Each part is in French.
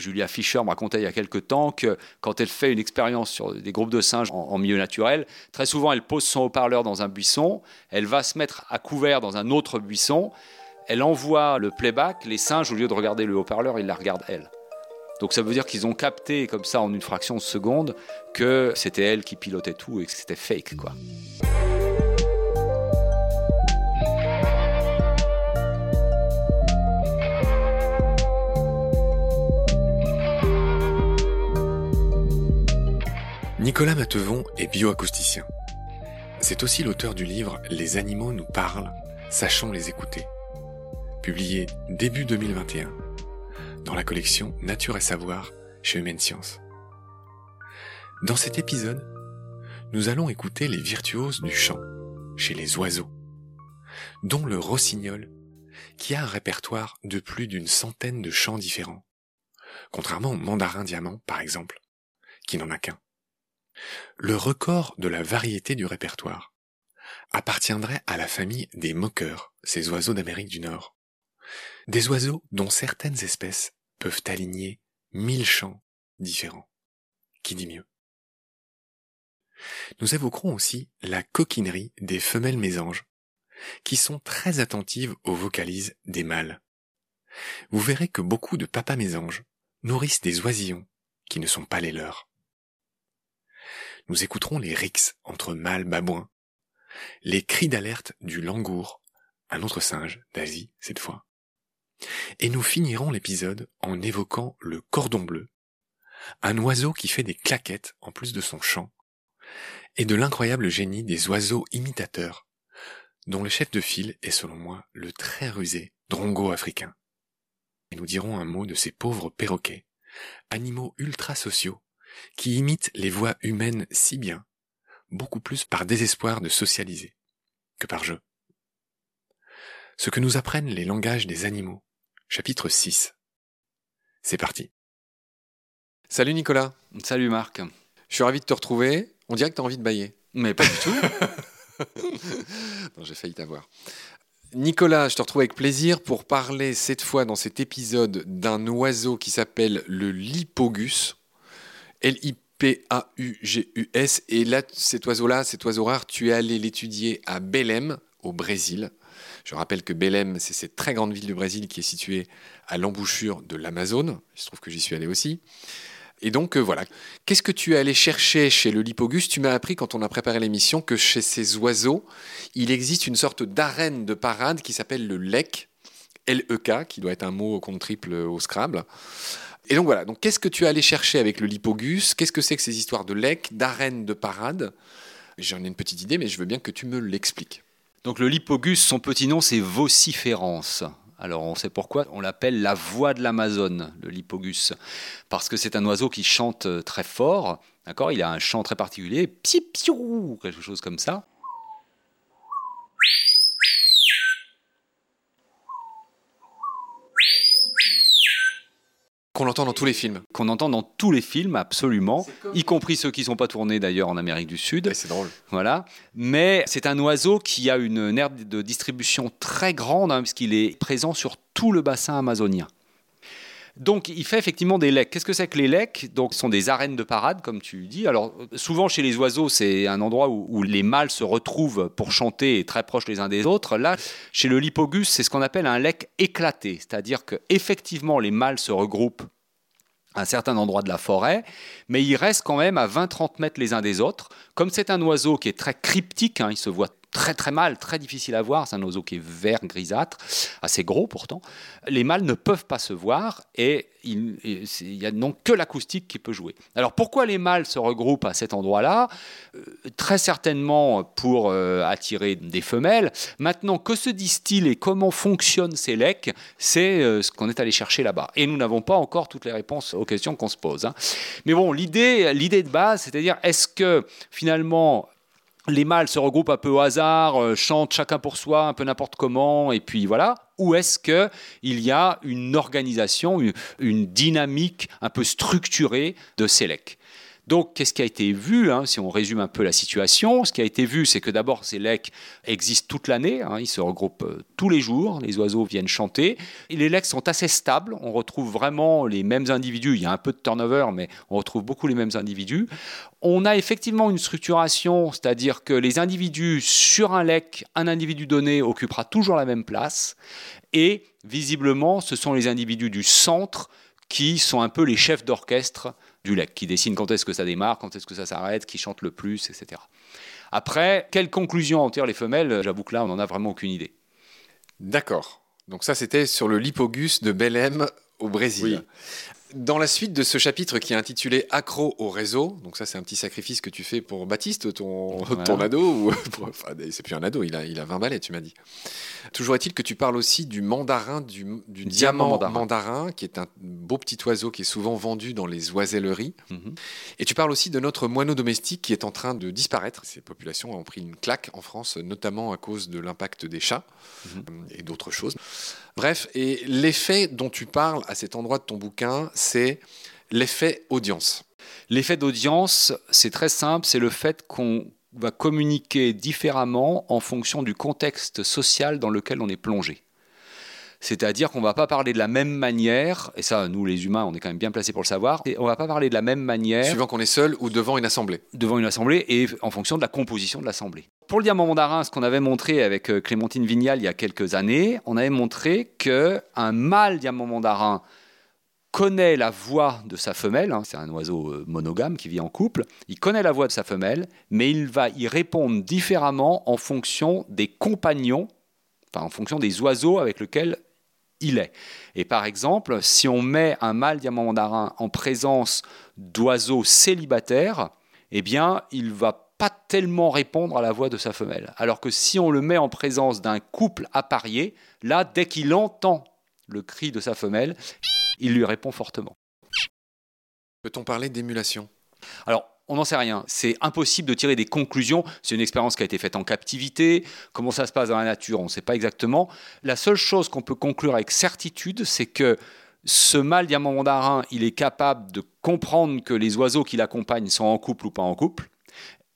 Julia Fischer me racontait il y a quelques temps que quand elle fait une expérience sur des groupes de singes en, milieu naturel, très souvent elle pose son haut-parleur dans un buisson, elle va se mettre à couvert dans un autre buisson, elle envoie le playback, les singes, au lieu de regarder le haut-parleur, ils la regardent elle. Donc ça veut dire qu'ils ont capté comme ça en une fraction de seconde que c'était elle qui pilotait tout et que c'était fake quoi. Nicolas Matevon est bioacousticien. C'est aussi l'auteur du livre Les animaux nous parlent, sachons les écouter, publié début 2021 dans la collection Nature et Savoir chez Humaine Science. Dans cet épisode, nous allons écouter les virtuoses du chant chez les oiseaux, dont le rossignol, qui a un répertoire de plus d'une centaine de chants différents, contrairement au mandarin diamant par exemple, qui n'en a qu'un. Le record de la variété du répertoire appartiendrait à la famille des moqueurs, ces oiseaux d'Amérique du Nord. Des oiseaux dont certaines espèces peuvent aligner mille chants différents. Qui dit mieux? Nous évoquerons aussi la coquinerie des femelles mésanges, qui sont très attentives aux vocalises des mâles. Vous verrez que beaucoup de papas mésanges nourrissent des oisillons qui ne sont pas les leurs nous écouterons les rixes entre mâles babouins, les cris d'alerte du langour, un autre singe d'Asie cette fois. Et nous finirons l'épisode en évoquant le cordon bleu, un oiseau qui fait des claquettes en plus de son chant, et de l'incroyable génie des oiseaux imitateurs, dont le chef de file est selon moi le très rusé drongo africain. Et nous dirons un mot de ces pauvres perroquets, animaux ultra sociaux, qui imite les voix humaines si bien, beaucoup plus par désespoir de socialiser que par jeu. Ce que nous apprennent les langages des animaux. Chapitre 6. C'est parti. Salut Nicolas. Salut Marc. Je suis ravi de te retrouver. On dirait que tu as envie de bailler. Mais pas du tout. non, j'ai failli t'avoir. Nicolas, je te retrouve avec plaisir pour parler cette fois dans cet épisode d'un oiseau qui s'appelle le Lipogus. L-I-P-A-U-G-U-S. Et là, cet oiseau-là, cet oiseau rare, tu es allé l'étudier à Belém, au Brésil. Je rappelle que Belém, c'est cette très grande ville du Brésil qui est située à l'embouchure de l'Amazone. Il se trouve que j'y suis allé aussi. Et donc euh, voilà. Qu'est-ce que tu es allé chercher chez le Lipogus Tu m'as appris quand on a préparé l'émission que chez ces oiseaux, il existe une sorte d'arène de parade qui s'appelle le lek, L-E-K, qui doit être un mot au compte triple au Scrabble. Et donc voilà, donc qu'est-ce que tu es allé chercher avec le lipogus Qu'est-ce que c'est que ces histoires de lec, d'arène, de parade J'en ai une petite idée, mais je veux bien que tu me l'expliques. Donc le lipogus, son petit nom, c'est vociférance. Alors on sait pourquoi on l'appelle la voix de l'Amazone, le lipogus, parce que c'est un oiseau qui chante très fort, d'accord? Il a un chant très particulier, psi piou, quelque chose comme ça. Qu'on entend dans tous les films. Qu'on entend dans tous les films, absolument, y compris ceux qui ne sont pas tournés d'ailleurs en Amérique du Sud. C'est drôle. Voilà. Mais c'est un oiseau qui a une aire de distribution très grande, hein, puisqu'il est présent sur tout le bassin amazonien. Donc, il fait effectivement des lecs. Qu'est-ce que c'est que les lecs? Donc, ce sont des arènes de parade, comme tu dis. Alors, souvent chez les oiseaux, c'est un endroit où, les mâles se retrouvent pour chanter très proches les uns des autres. Là, chez le lipogus, c'est ce qu'on appelle un lec éclaté, c'est-à-dire que effectivement, les mâles se regroupent à un certain endroit de la forêt, mais ils restent quand même à 20-30 mètres les uns des autres. Comme c'est un oiseau qui est très cryptique, hein, il se voit très très mal, très difficile à voir. C'est un oiseau qui est vert grisâtre, assez gros pourtant. Les mâles ne peuvent pas se voir et il n'y a donc que l'acoustique qui peut jouer. Alors pourquoi les mâles se regroupent à cet endroit-là? Euh, Très certainement pour euh, attirer des femelles. Maintenant, que se disent-ils et comment fonctionnent ces lecs? C'est euh, ce qu'on est allé chercher là-bas. Et nous n'avons pas encore toutes les réponses aux questions qu'on se pose. Hein. Mais bon, l'idée de base, c'est-à-dire est-ce que finalement les mâles se regroupent un peu au hasard, euh, chantent chacun pour soi, un peu n'importe comment, et puis voilà. Ou est-ce qu'il y a une organisation, une, dynamique un peu structurée de Sélec Donc, qu'est-ce qui a été vu hein, Si on résume un peu la situation, ce qui a été vu, c'est que d'abord, ces lecs existent toute l'année. Hein, ils se regroupent euh, tous les jours. Les oiseaux viennent chanter. Les lecs sont assez stables. On retrouve vraiment les mêmes individus. Il y a un peu de turnover, mais on retrouve beaucoup les mêmes individus. On a effectivement une structuration, c'est-à-dire que les individus sur un lec, un individu donné occupera toujours la même place. Et visiblement, ce sont les individus du centre qui sont un peu les chefs d'orchestre du lec, qui décident quand est-ce que ça démarre, quand est-ce que ça s'arrête, qui chantent le plus, etc. Après, quelle conclusion en tirent les femelles? J'avoue que là, on n'en a vraiment aucune idée. D'accord. Donc ça, c'était sur le Lipogus de Belém au Brésil. Dans la suite de ce chapitre qui est intitulé Accro au réseau, donc ça c'est un petit sacrifice que tu fais pour Baptiste, ton, ton ado, ou enfin, c'est plus un ado, il a, il a 20 balais, tu m'as dit. Toujours est-il que tu parles aussi du mandarin, du, diamant, mandarin. qui est un beau petit oiseau qui est souvent vendu dans les oiselleries. Mhm. Et tu parles aussi de notre moineau domestique qui est en train de disparaître. Ces populations ont pris une claque en France, notamment à cause de l'impact des chats mhm. et d'autres choses. Bref, et l'effet dont tu parles à cet endroit de ton bouquin, c'est l'effet audience. L'effet d'audience, c'est très simple, c'est le fait qu'on va communiquer différemment en fonction du contexte social dans lequel on est plongé. C'est-à-dire qu'on ne va pas parler de la même manière, et ça, nous les humains, on est quand même bien placés pour le savoir, et on ne va pas parler de la même manière. Suivant qu'on est seul ou devant une assemblée. Devant une assemblée et en fonction de la composition de l'assemblée. Pour le diamant mandarin, ce qu'on avait montré avec euh, Clémentine Vignal il y a quelques années, on avait montré qu'un mâle diamant mandarin connaît la voix de sa femelle, hein, c'est un oiseau euh, monogame qui vit en couple, il connaît la voix de sa femelle, mais il va y répondre différemment en fonction des compagnons, enfin en fonction des oiseaux avec lesquels il est. Et par exemple, si on met un mâle diamant mandarin en présence d'oiseaux célibataires, eh bien, il va pas tellement répondre à la voix de sa femelle. Alors que si on le met en présence d'un couple apparié, là, dès qu'il entend le cri de sa femelle, il lui répond fortement. Peut-on parler d'émulation? Alors, on n'en sait rien. C'est impossible de tirer des conclusions. C'est une expérience qui a été faite en captivité. Comment ça se passe dans la nature, on ne sait pas exactement. La seule chose qu'on peut conclure avec certitude, c'est que ce mâle diamant mandarin, il est capable de comprendre que les oiseaux qui l'accompagnent sont en couple ou pas en couple,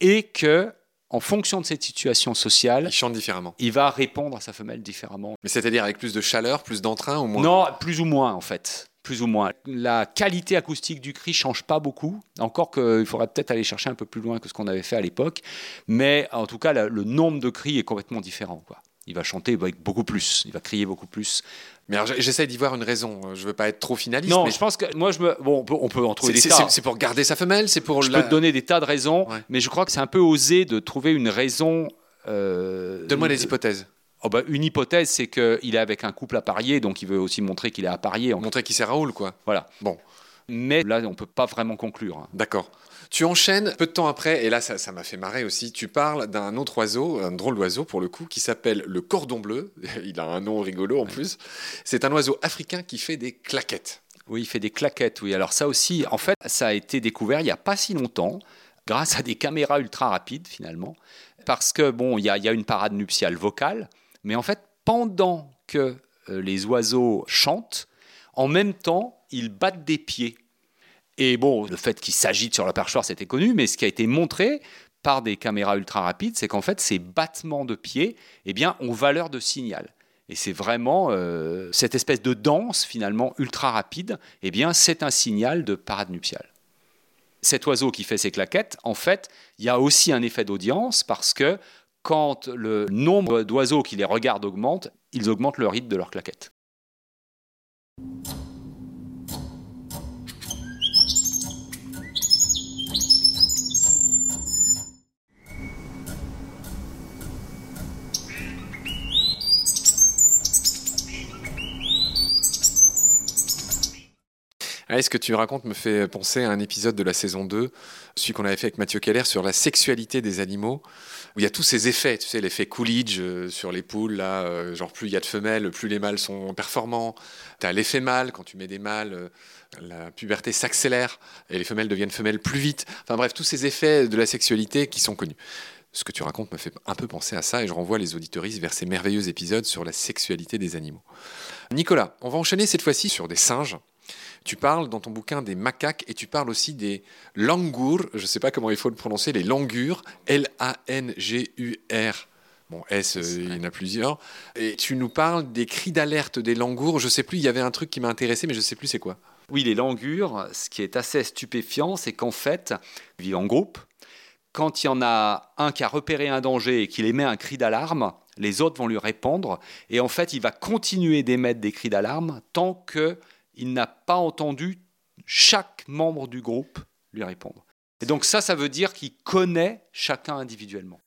et que en fonction de cette situation sociale, il chante différemment. Il va répondre à sa femelle différemment. Mais c'est-à-dire avec plus de chaleur, plus d'entrain ou moins? Non, plus ou moins en fait plus ou moins. La qualité acoustique du cri change pas beaucoup. Encore qu'il faudrait peut-être aller chercher un peu plus loin que ce qu'on avait fait à l'époque. Mais en tout cas, le nombre de cris est complètement différent. Quoi. Il va chanter avec beaucoup plus. Il va crier beaucoup plus. Mais j'essaie d'y voir une raison. Je veux pas être trop finaliste. Non, mais je pense que moi, je me... bon, on peut, en trouver des tas. C'est pour garder sa femelle, c'est pour. Je peux te donner des tas de raisons, mais je crois que c'est un peu osé de trouver une raison. Euh... Donne-moi des hypothèses. Oh bah, une hypothèse, c'est qu'il est avec un couple apparié, donc il veut aussi montrer qu'il est apparié. Montrer qu'il c'est Raoul, quoi. Voilà. Bon. Mais là, on ne peut pas vraiment conclure. Hein. D'accord. Tu enchaînes peu de temps après, et là, ça m'a fait marrer aussi. Tu parles d'un autre oiseau, un drôle d'oiseau pour le coup, qui s'appelle le cordon bleu. Il a un nom rigolo en plus. C'est un oiseau africain qui fait des claquettes. Oui, il fait des claquettes, oui. Alors ça aussi, en fait, ça a été découvert il n'y a pas si longtemps, grâce à des caméras ultra rapides finalement, parce que bon, il y, y a une parade nuptiale vocale, mais en fait, pendant que euh, les oiseaux chantent, en même temps, ils battent des pieds. Et bon, le fait qu'ils s'agitent sur la perchoir, c'était connu, mais ce qui a été montré par des caméras ultra rapides, c'est qu'en fait, ces battements de pieds eh bien, ont valeur de signal. Et c'est vraiment euh, cette espèce de danse, finalement, ultra rapide, eh bien, c'est un signal de parade nuptiale. Cet oiseau qui fait ses claquettes, en fait, il y a aussi un effet d'audience parce que quand le nombre d'oiseaux qui les regardent augmente, ils augmentent le rythme de leur claquette. Est ce que tu racontes me fait penser à un épisode de la saison 2, celui qu'on avait fait avec Mathieu Keller sur la sexualité des animaux, où il y a tous ces effets, tu sais, l'effet Coolidge euh, sur les poules, là, euh, genre plus il y a de femelles, plus les mâles sont performants. Tu as l'effet mâle, quand tu mets des mâles, euh, la puberté s'accélère et les femelles deviennent femelles plus vite. Enfin bref, tous ces effets de la sexualité qui sont connus ce que tu racontes me fait un peu penser à ça et je renvoie les auditoristes vers ces merveilleux épisodes sur la sexualité des animaux. Nicolas, on va enchaîner cette fois-ci sur des singes Tu parles dans ton bouquin des macaques et tu parles aussi des langours, je ne sais pas comment il faut le prononcer, les langurs, L-A-N-G-U-R. Bon, S, euh, il y en a plusieurs. Et tu nous parles des cris d'alerte des langours. Je sais plus, il y avait un truc qui m'a intéressé, mais je sais plus c'est quoi. Oui, les langurs, ce qui est assez stupéfiant, c'est qu'en fait, ils vivent en groupe. Quand il y en a un qui a repéré un danger et qu'il émet un cri d'alarme, les autres vont lui répondre. Et en fait, il va continuer d'émettre des cris d'alarme tant qu'il n'a pas entendu chaque membre du groupe lui répondre. Et donc ça, ça veut dire qu'il connaît chacun individuellement.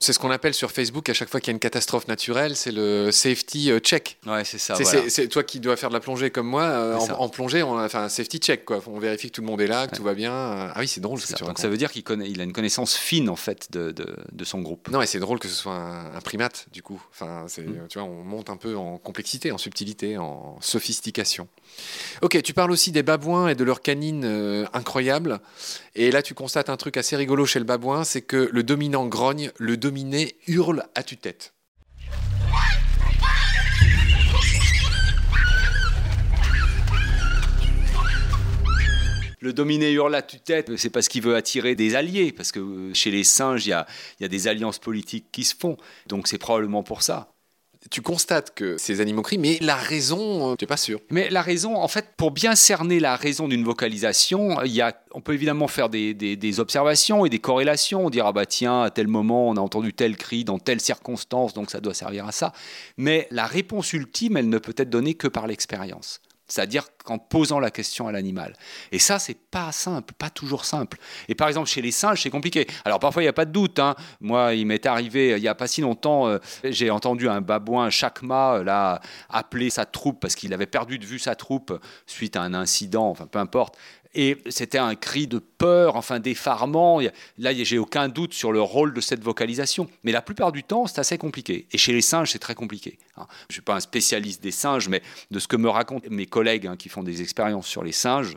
C'est ce qu'on appelle sur Facebook à chaque fois qu'il y a une catastrophe naturelle, c'est le safety euh, check. Ouais, c'est ça. C'est toi qui dois faire de la plongée comme moi. Euh, en, plongée, on a fait un safety check. Quoi. On vérifie que tout le monde est là, que tout va bien. Ah oui, c'est drôle. Ce ça. Donc ça veut dire qu'il connaît, il a une connaissance fine en fait de, de, son groupe. Non, et c'est drôle que ce soit un, primate du coup. Enfin, mm. tu vois, on monte un peu en complexité, en subtilité, en sophistication. Ok, tu parles aussi des babouins et de leurs canines euh, incroyables. Et là, tu constates un truc assez rigolo chez le babouin, c'est que le dominant grogne, le dominé hurle à tue-tête. Le dominé hurle à tue-tête, c'est parce qu'il veut attirer des alliés, parce que euh, chez les singes, il y a des alliances politiques qui se font. Donc c'est probablement pour ça tu constates que ces animaux crient, mais la raison, euh, tu n'es pas sûr. Mais la raison, en fait, pour bien cerner la raison d'une vocalisation, il y a, on peut évidemment faire des, des, observations et des corrélations. On dira, ah bah tiens, à tel moment, on a entendu tel cri dans telle circonstance, donc ça doit servir à ça. Mais la réponse ultime, elle ne peut être donnée que par l'expérience c'est-à-dire qu'en posant la question à l'animal. Et ça, c'est pas simple, pas toujours simple. Et par exemple, chez les singes, c'est compliqué. Alors parfois, il n'y a pas de doute. Hein. Moi, il m'est arrivé, il n'y a pas si longtemps, euh, j'ai entendu un babouin, chacma, euh, là, appeler sa troupe parce qu'il avait perdu de vue sa troupe suite à un incident, enfin peu importe. Et c'était un cri de peur, enfin d'effarement. Là, j'ai aucun doute sur le rôle de cette vocalisation. Mais la plupart du temps, c'est assez compliqué. Et chez les singes, c'est très compliqué. Hein. Je ne suis pas un spécialiste des singes, mais de ce que me racontent mes collègues hein, qui font des expériences sur les singes,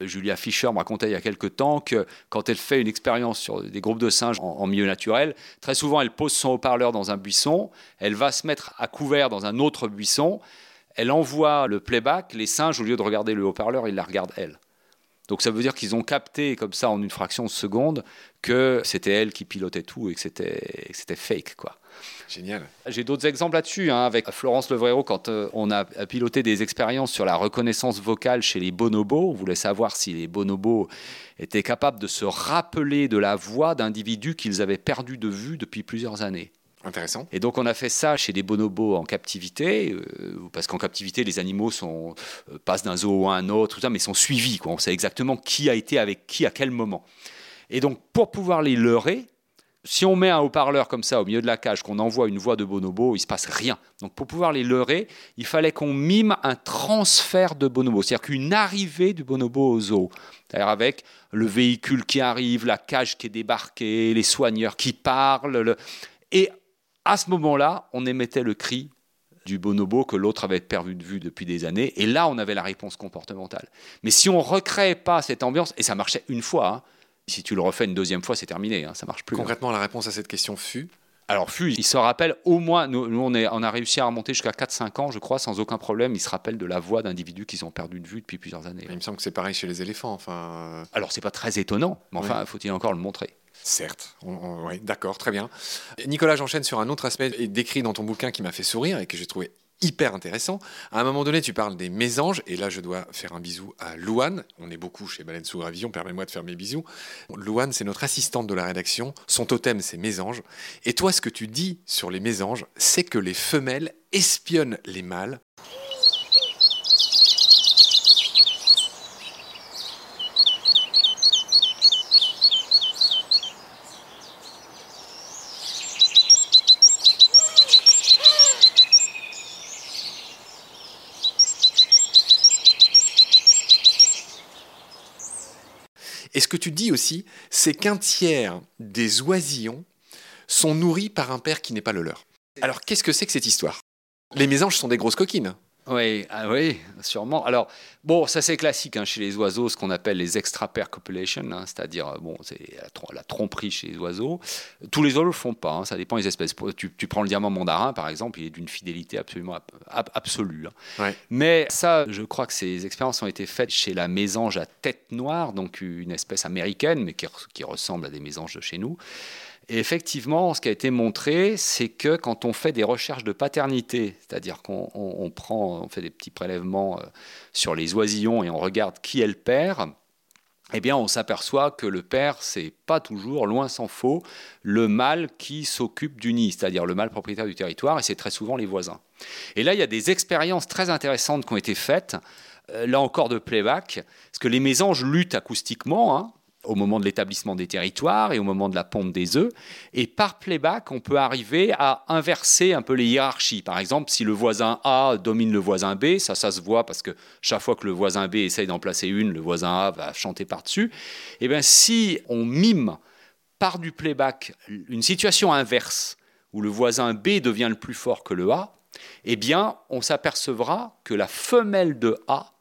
Julia Fischer me racontait il y a quelque temps que quand elle fait une expérience sur des groupes de singes en, milieu naturel, très souvent elle pose son haut-parleur dans un buisson, elle va se mettre à couvert dans un autre buisson, elle envoie le playback, les singes, au lieu de regarder le haut-parleur, ils la regardent elle. Donc ça veut dire qu'ils ont capté comme ça en une fraction de seconde que c'était elle qui pilotait tout et que c'était fake quoi. Génial. J'ai d'autres exemples là-dessus. Hein, avec Florence Levrero, quand euh, on a piloté des expériences sur la reconnaissance vocale chez les bonobos, on voulait savoir si les bonobos étaient capables de se rappeler de la voix d'individus qu'ils avaient perdu de vue depuis plusieurs années. Intéressant. Et donc on a fait ça chez des bonobos en captivité, euh, parce qu'en captivité les animaux euh, passent d'un zoo à un autre, tout ça, mais sont suivis. Quoi. On sait exactement qui a été avec qui à quel moment. Et donc pour pouvoir les leurrer, si on met un haut-parleur comme ça au milieu de la cage, qu'on envoie une voix de bonobo, il se passe rien. Donc pour pouvoir les leurrer, il fallait qu'on mime un transfert de bonobo, c'est-à-dire qu'une arrivée du bonobo au zoo. C'est-à-dire avec le véhicule qui arrive, la cage qui est débarquée, les soigneurs qui parlent. Le... Et à ce moment-là, on émettait le cri du bonobo que l'autre avait perdu de vue depuis des années, et là, on avait la réponse comportementale. Mais si on ne recrée pas cette ambiance, et ça marchait une fois, hein, si tu le refais une deuxième fois, c'est terminé, hein, ça marche plus. Hein. Concrètement, la réponse à cette question fut? Alors fut, il se rappelle au moins, nous, on, est, on, a réussi à remonter jusqu'à 4-5 ans, je crois, sans aucun problème, il se rappelle de la voix d'individus qu'ils ont perdu de vue depuis plusieurs années. Il me semble que c'est pareil chez les éléphants. Enfin... Euh. Alors c'est pas très étonnant, mais enfin, faut-il encore le montrer? Certes, oui, d'accord, très bien. Nicolas, j'enchaîne sur un autre aspect décrit dans ton bouquin qui m'a fait sourire et que j'ai trouvé hyper intéressant. À un moment donné, tu parles des mésanges, et là, je dois faire un bisou à Louane. On est beaucoup chez Baleine sous Gravision, permets-moi de faire mes bisous. Louane, c'est notre assistante de la rédaction. Son totem, c'est mésanges. Et toi, ce que tu dis sur les mésanges, c'est que les femelles espionnent les mâles Et ce que tu dis aussi, c'est qu'un tiers des oisillons sont nourris par un père qui n'est pas le leur. Alors qu'est-ce que c'est que cette histoire? Les mésanges sont des grosses coquines. Oui, ah oui, sûrement. Alors, bon, ça c'est classique hein, chez les oiseaux, ce qu'on appelle les extra-pair copulation, hein, c'est-à-dire, euh, bon, c'est la, tromperie chez les oiseaux. Tous les oiseaux ne le font pas, hein, ça dépend des espèces. Tu, prends le diamant mandarin, par exemple, il est d'une fidélité absolument absolue. Mais ça, je crois que ces expériences ont été faites chez la mésange à tête noire, donc une espèce américaine, mais qui, qui ressemble à des mésanges de chez nous. Et effectivement, ce qui a été montré, c'est que quand on fait des recherches de paternité, c'est-à-dire qu'on prend, on fait des petits prélèvements euh, sur les oisillons et on regarde qui est le père, eh bien, on s'aperçoit que le père, c'est pas toujours, loin s'en faut, le mâle qui s'occupe du nid, c'est-à-dire le mâle propriétaire du territoire, et c'est très souvent les voisins. Et là, il y a des expériences très intéressantes qui ont été faites, euh, là encore de playback, parce que les mésanges luttent acoustiquement, hein, au moment de l'établissement des territoires et au moment de la pompe des œufs. Et par playback, on peut arriver à inverser un peu les hiérarchies. Par exemple, si le voisin A domine le voisin B, ça, ça se voit parce que chaque fois que le voisin B essaye d'en placer une, le voisin A va chanter par-dessus. Et eh bien, si on mime par du playback une situation inverse, où le voisin B devient le plus fort que le A, eh bien, on s'apercevra que la femelle de A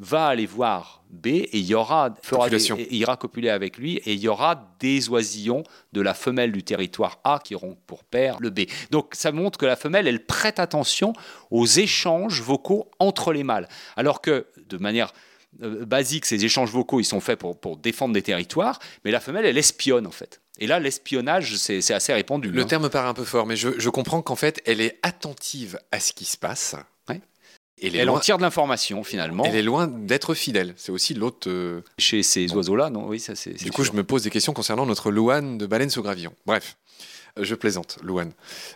va aller voir B et il y aura fera ira copuler avec lui et il y aura des oisillons de la femelle du territoire A qui auront pour père le B. Donc ça montre que la femelle elle prête attention aux échanges vocaux entre les mâles, alors que de manière euh, basique ces échanges vocaux ils sont faits pour, pour défendre des territoires, mais la femelle elle espionne en fait. Et là, l'espionnage, c'est assez répandu. Le hein. terme paraît un peu fort, mais je, je comprends qu'en fait, elle est attentive à ce qui se passe. Elle, en tire de l'information finalement. Elle est loin d'être fidèle. C'est aussi l'autre. Euh, Chez ces oiseaux-là, non? Oui, ça c'est. Du coup, je me pose des questions concernant notre Louane de baleine sous gravillon. Bref, euh, je plaisante, Louane.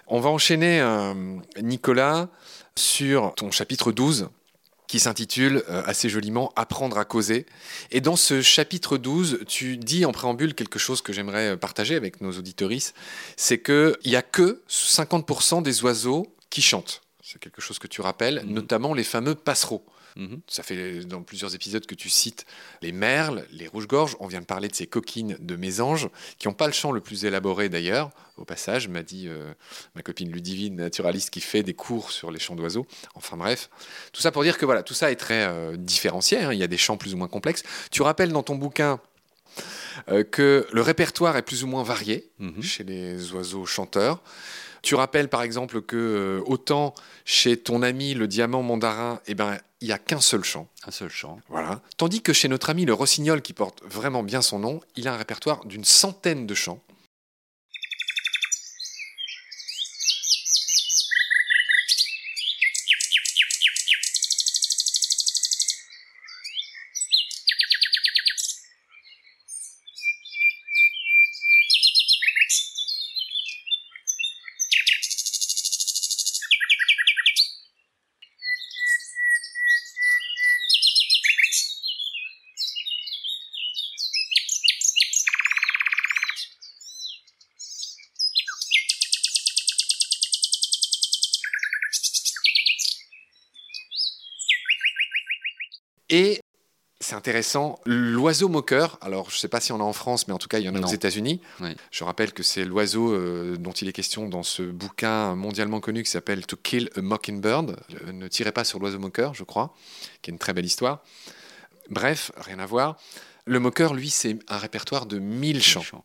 On va enchaîner, euh, Nicolas, sur ton chapitre 12 qui s'intitule assez joliment Apprendre à causer. Et dans ce chapitre 12, tu dis en préambule quelque chose que j'aimerais partager avec nos auditoristes, c'est qu'il n'y a que 50% des oiseaux qui chantent c'est quelque chose que tu rappelles, mhm. notamment les fameux passereaux. Mhm. Ça fait dans plusieurs épisodes que tu cites les merles, les rouges-gorges. On vient de parler de ces coquines de mésanges qui n'ont pas le chant le plus élaboré d'ailleurs. Au passage, m'a dit euh, ma copine Ludivine, naturaliste, qui fait des cours sur les chants d'oiseaux. Enfin bref, tout ça pour dire que voilà, tout ça est très euh, différencié. Hein. Il y a des chants plus ou moins complexes. Tu rappelles dans ton bouquin euh, que le répertoire est plus ou moins varié mhm. chez les oiseaux chanteurs. Tu rappelles par exemple que euh, autant chez ton ami le diamant mandarin, eh ben, il n'y a qu'un seul chant. Un seul chant. Voilà. Tandis que chez notre ami le rossignol, qui porte vraiment bien son nom, il a un répertoire d'une centaine de chants. Et c'est intéressant, l'oiseau moqueur, alors je ne sais pas si on a en France, mais en tout cas il y en a aux États-Unis. Je rappelle que c'est l'oiseau euh, dont il est question dans ce bouquin mondialement connu qui s'appelle To Kill a Mockingbird. ne tirez pas sur l'oiseau moqueur, je crois, qui est une très belle histoire. Bref, rien à voir. Le moqueur, lui, c'est un répertoire de 1000 chants.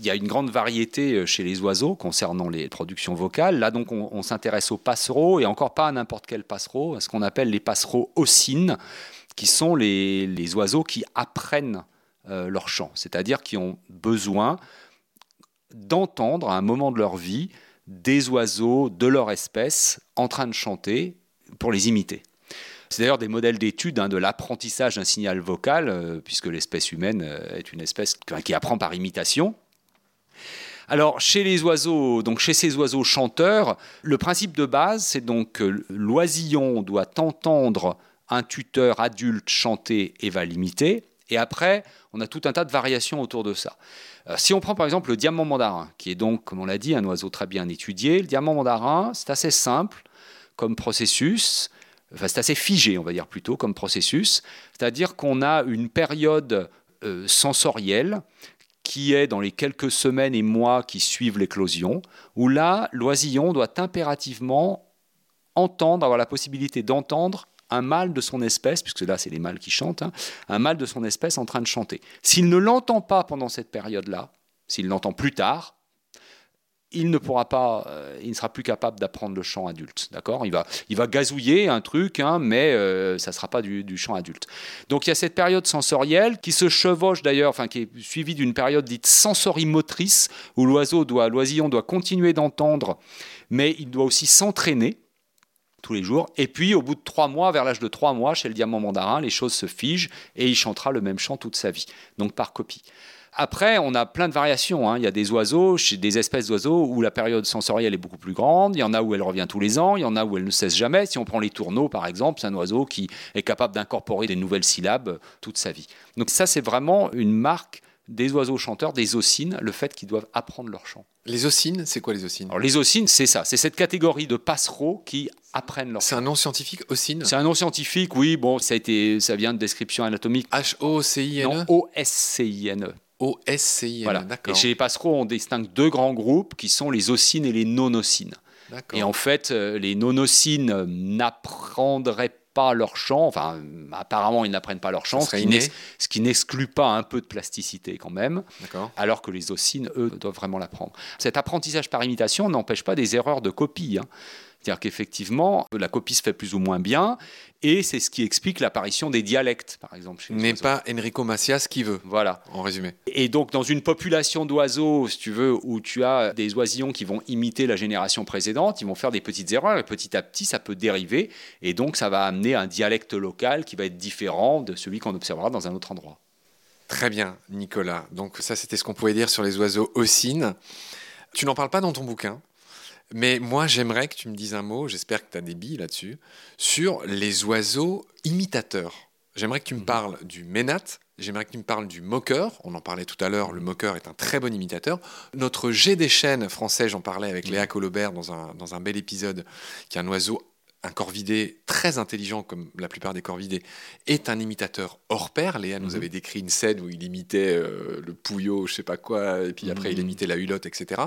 Il y a une grande variété euh, chez les oiseaux concernant les productions vocales. Là, donc, on, s'intéresse aux passereaux et encore pas à n'importe quel passereau, à ce qu'on appelle les passereaux ossines, qui sont les, oiseaux qui apprennent euh, leur chant, c'est-à-dire qui ont besoin d'entendre à un moment de leur vie des oiseaux de leur espèce en train de chanter pour les imiter. C'est d'ailleurs des modèles d'études hein, de l'apprentissage d'un signal vocal, euh, puisque l'espèce humaine est une espèce qui apprend par imitation. Alors, chez les oiseaux, donc chez ces oiseaux chanteurs, le principe de base, c'est donc que l'oisillon doit entendre un tuteur adulte chanté et va l'imiter. Et après, on a tout un tas de variations autour de ça. Euh, si on prend par exemple le diamant mandarin, qui est donc, comme on l'a dit, un oiseau très bien étudié, le diamant mandarin, c'est assez simple comme processus, enfin c'est assez figé, on va dire plutôt, comme processus, c'est-à-dire qu'on a une période euh, sensorielle qui est dans les quelques semaines et mois qui suivent l'éclosion, où là, l'oisillon doit impérativement entendre, avoir la possibilité d'entendre un mâle de son espèce, puisque là c'est les mâles qui chantent, hein, un mâle de son espèce en train de chanter. S'il ne l'entend pas pendant cette période-là, s'il l'entend plus tard, il ne pourra pas, euh, il ne sera plus capable d'apprendre le chant adulte, d'accord? Il va, il va gazouiller un truc, hein, mais euh, ça ne sera pas du, du, chant adulte. Donc il y a cette période sensorielle qui se chevauche d'ailleurs, enfin qui est suivie d'une période dite sensorimotrice où l'oiseau doit, l'oisillon doit continuer d'entendre, mais il doit aussi s'entraîner tous les jours. Et puis, au bout de trois mois, vers l'âge de trois mois, chez le diamant mandarin, les choses se figent et il chantera le même chant toute sa vie, donc par copie. Après, on a plein de variations. Hein. Il y a des oiseaux, des espèces d'oiseaux où la période sensorielle est beaucoup plus grande. Il y en a où elle revient tous les ans. Il y en a où elle ne cesse jamais. Si on prend les tourneaux, par exemple, c'est un oiseau qui est capable d'incorporer des nouvelles syllabes toute sa vie. Donc ça, c'est vraiment une marque des oiseaux chanteurs, des ossines, le fait qu'ils doivent apprendre leur chant. Les ossines, c'est quoi les ossines? Alors les ossines, c'est ça, c'est cette catégorie de passereaux qui apprennent leur C'est un nom scientifique, ossine? C'est un nom scientifique, oui, bon, ça, a été, ça vient de description anatomique. H-O-C-I-N-E O-S-C-I-N-E. O-S-C-I-N, voilà. Et chez les passereaux, on distingue deux grands groupes qui sont les ossines et les non-ossines. Et en fait, euh, les non-ossines n'apprendraient pas leur chant, enfin apparemment ils n'apprennent pas leur chant, ce qui n'exclut pas un peu de plasticité quand même, alors que les ossines, eux, doivent vraiment l'apprendre. Cet apprentissage par imitation n'empêche pas des erreurs de copie. Hein. C'est-à-dire qu'effectivement, la copie se fait plus ou moins bien, et c'est ce qui explique l'apparition des dialectes, par exemple. N'est pas Enrico Macias qui veut. Voilà. En résumé. Et donc, dans une population d'oiseaux, si tu veux, où tu as des oisillons qui vont imiter la génération précédente, ils vont faire des petites erreurs, et petit à petit, ça peut dériver, et donc ça va amener un dialecte local qui va être différent de celui qu'on observera dans un autre endroit. Très bien, Nicolas. Donc ça, c'était ce qu'on pouvait dire sur les oiseaux ossines. Tu n'en parles pas dans ton bouquin, mais moi, j'aimerais que tu me dises un mot, j'espère que tu as des billes là-dessus, sur les oiseaux imitateurs. J'aimerais que tu me mhm. parles du ménat, j'aimerais que tu me parles du moqueur. On en parlait tout à l'heure, le moqueur est un très bon imitateur. Notre jet des chênes français, j'en parlais avec mhm. Léa Colobert dans un, dans un bel épisode, qui est un oiseau un corvidé très intelligent, comme la plupart des corvidés, est un imitateur hors pair. Léa nous mhm. avait décrit une scène où il imitait euh, le pouillot, je sais pas quoi, et puis après il imitait la hulotte, etc.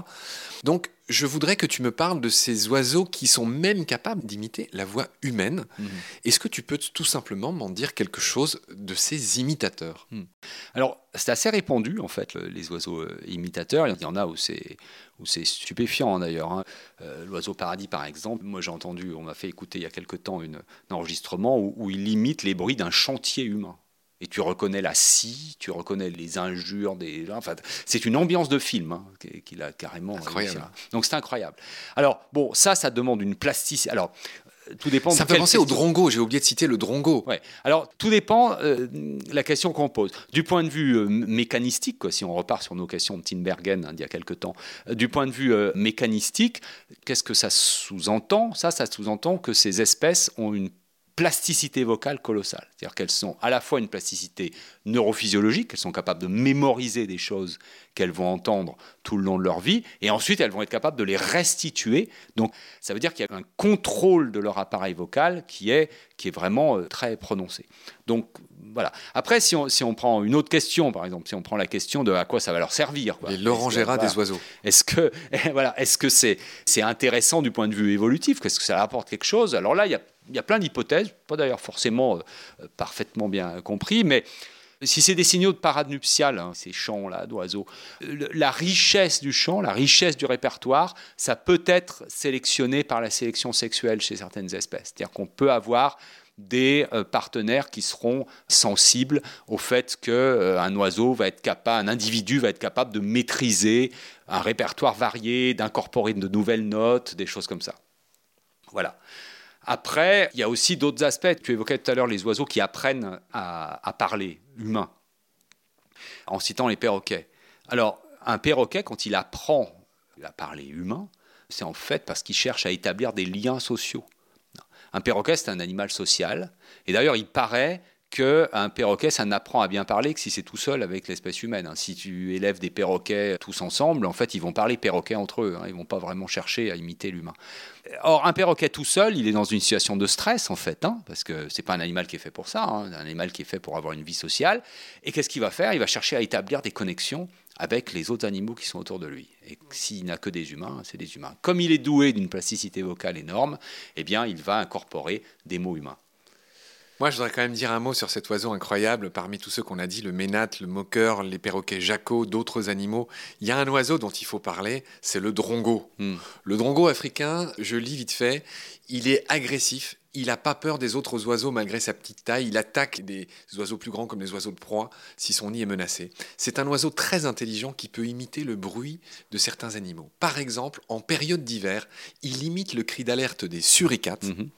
Donc je voudrais que tu me parles de ces oiseaux qui sont même capables d'imiter la voix humaine. Mhm. Est-ce que tu peux tout simplement m'en dire quelque chose de ces imitateurs? Hmm. Alors, c'est assez répandu, en fait, les oiseaux euh, imitateurs. Il y en a où c'est, où c'est stupéfiant, d'ailleurs. Hein. Euh, l'oiseau paradis, par exemple, moi j'ai entendu, on m'a fait écouter il y a quelque temps une, un enregistrement où, où il imite les bruits d'un chantier humain et tu reconnais la scie, tu reconnais les injures des gens. Enfin, c'est une ambiance de film hein, qu'il a carrément. Incroyable. Donc c'est incroyable. Alors bon, ça, ça demande une plasticité. Alors tout dépend. Ça fait penser au drongo. J'ai oublié de citer le drongo. Ouais. Alors tout dépend euh, la question qu'on pose. Du point de vue euh, mécanistique, quoi, si on repart sur nos questions de Tinbergen hein, d'il y a quelque temps, euh, du point de vue mécanistique, qu'est-ce que ça sous-entend? Ça, ça sous-entend que ces espèces ont une plasticité vocale colossale. C'est-à-dire qu'elles sont à la fois une plasticité neurophysiologique, elles sont capables de mémoriser des choses qu'elles vont entendre tout le long de leur vie, et ensuite elles vont être capables de les restituer. Donc ça veut dire qu'il y a un contrôle de leur appareil vocal qui est, qui est vraiment euh, très prononcé. Donc voilà. Après, si on, si on, prend une autre question, par exemple, si on prend la question de à quoi ça va leur servir. Les l'orangera des oiseaux. Est-ce que voilà, est-ce que c'est c'est intéressant du point de vue évolutif? Est-ce que ça apporte quelque chose? Alors là, il y a il y a plein d'hypothèses, pas d'ailleurs forcément euh, parfaitement bien compris, mais si c'est des signaux de parade nuptiale, hein, ces chants-là d'oiseaux, la richesse du chant, la richesse du répertoire, ça peut être sélectionné par la sélection sexuelle chez certaines espèces. C'est-à-dire qu'on peut avoir des euh, partenaires qui seront sensibles au fait qu'un euh, oiseau va être capable, un individu va être capable de maîtriser un répertoire varié, d'incorporer de nouvelles notes, des choses comme ça. Voilà. Après, il y a aussi d'autres aspects. Tu évoquais tout à l'heure les oiseaux qui apprennent à, parler humain, en citant les perroquets. Alors, un perroquet, quand il apprend à parler humain, c'est en fait parce qu'il cherche à établir des liens sociaux. Un perroquet, c'est un animal social. Et d'ailleurs, il paraît qu'un perroquet, ça n'apprend à bien parler que si c'est tout seul avec l'espèce humaine. Hein. Si tu élèves des perroquets tous ensemble, en fait, ils vont parler perroquet entre eux. Hein. Ils vont pas vraiment chercher à imiter l'humain. Or, un perroquet tout seul, il est dans une situation de stress, en fait, hein, parce que c'est pas un animal qui est fait pour ça, un animal qui est fait pour avoir une vie sociale. Et qu'est-ce qu'il va faire? Il va chercher à établir des connexions avec les autres animaux qui sont autour de lui. Et s'il n'a que des humains, c'est des humains. Comme il est doué d'une plasticité vocale énorme, eh bien, il va incorporer des mots humains. Moi, je voudrais quand même dire un mot sur cet oiseau incroyable. Parmi tous ceux qu'on a dit, le ménate, le moqueur, les perroquets jacos, d'autres animaux, il y a un oiseau dont il faut parler, c'est le drongo. Hmm. Le drongo africain, je lis vite fait, il est agressif. Il n'a pas peur des autres oiseaux malgré sa petite taille. Il attaque des oiseaux plus grands comme les oiseaux de proie si son nid est menacé. C'est un oiseau très intelligent qui peut imiter le bruit de certains animaux. Par exemple, en période d'hiver, il imite le cri d'alerte des suricates. Mhm.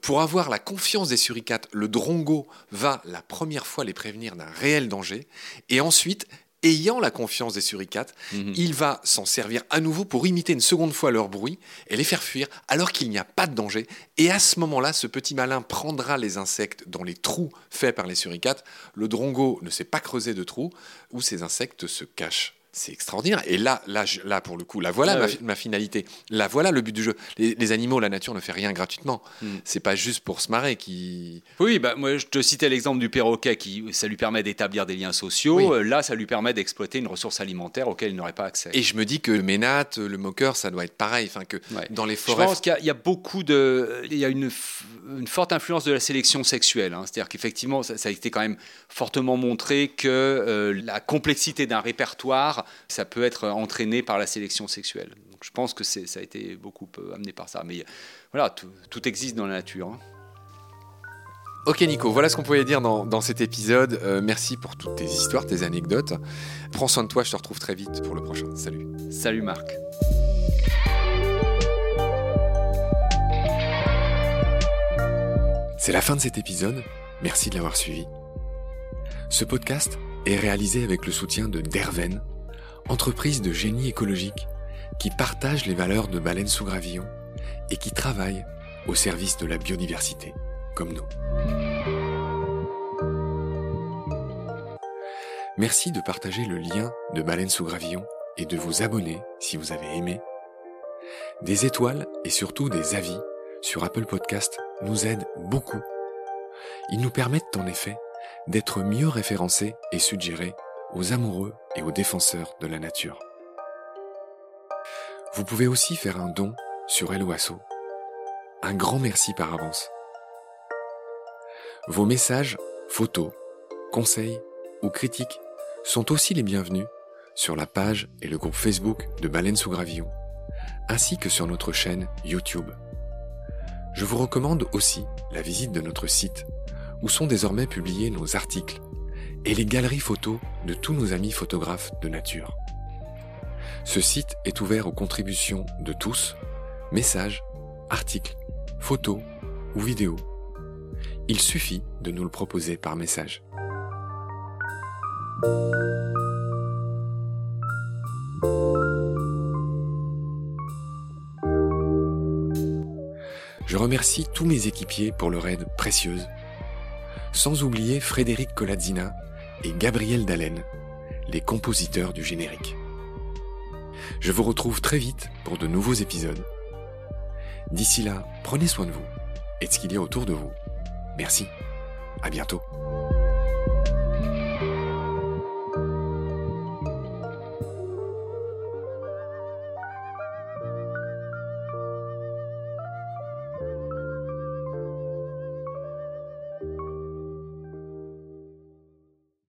Pour avoir la confiance des suricates, le drongo va la première fois les prévenir d'un réel danger, et ensuite, ayant la confiance des suricates, mhm. il va s'en servir à nouveau pour imiter une seconde fois leur bruit et les faire fuir alors qu'il n'y a pas de danger. Et à ce moment-là, ce petit malin prendra les insectes dans les trous faits par les suricates. Le drongo ne sait pas creuser de trous où ces insectes se cachent c'est extraordinaire. Et là, là, là, pour le coup, là voilà ah ma, finalité. Là voilà le but du jeu. Les, animaux, la nature ne fait rien gratuitement. Hmm. C'est pas juste pour se marrer qui. Oui, bah moi je te citais l'exemple du perroquet qui ça lui permet d'établir des liens sociaux. Euh, là, ça lui permet d'exploiter une ressource alimentaire auquel il n'aurait pas accès. Et je me dis que le ménate, le moqueur, ça doit être pareil. Enfin que dans les forêts. Je pense qu'il y, a beaucoup de, il y a une, une forte influence de la sélection sexuelle. Hein. C'est-à-dire qu'effectivement, ça, a été quand même fortement montré que euh, la complexité d'un répertoire ça peut être entraîné par la sélection sexuelle. Donc je pense que ça a été beaucoup euh, amené par ça. Mais voilà, tout, existe dans la nature. Hein. Ok Nico, voilà ce qu'on pouvait dire dans, cet épisode. Euh, merci pour toutes tes histoires, tes anecdotes. Prends soin de toi, je te retrouve très vite pour le prochain. Salut. Salut Marc. C'est la fin de cet épisode. Merci de l'avoir suivi. Ce podcast est réalisé avec le soutien de Derven, entreprise de génie écologique qui partage les valeurs de Baleine sous Gravillon et qui travaille au service de la biodiversité, comme nous. Merci de partager le lien de Baleine sous Gravillon et de vous abonner si vous avez aimé. Des étoiles et surtout des avis sur Apple Podcast nous aident beaucoup. Ils nous permettent en effet d'être mieux référencés et suggérés aux amoureux et aux défenseurs de la nature. Vous pouvez aussi faire un don sur Helloasso. Un grand merci par avance. Vos messages, photos, conseils ou critiques sont aussi les bienvenus sur la page et le groupe Facebook de Baleine sous Gravillon, ainsi que sur notre chaîne YouTube. Je vous recommande aussi la visite de notre site, où sont désormais publiés nos articles et les galeries photos de tous nos amis photographes de nature. Ce site est ouvert aux contributions de tous, messages, articles, photos ou vidéos. Il suffit de nous le proposer par message. Je remercie tous mes équipiers pour leur aide précieuse, sans oublier Frédéric Colazzina et Gabriel Dallen, les compositeurs du générique. Je vous retrouve très vite pour de nouveaux épisodes. D'ici là, prenez soin de vous et de ce qu'il y a autour de vous. Merci. À bientôt.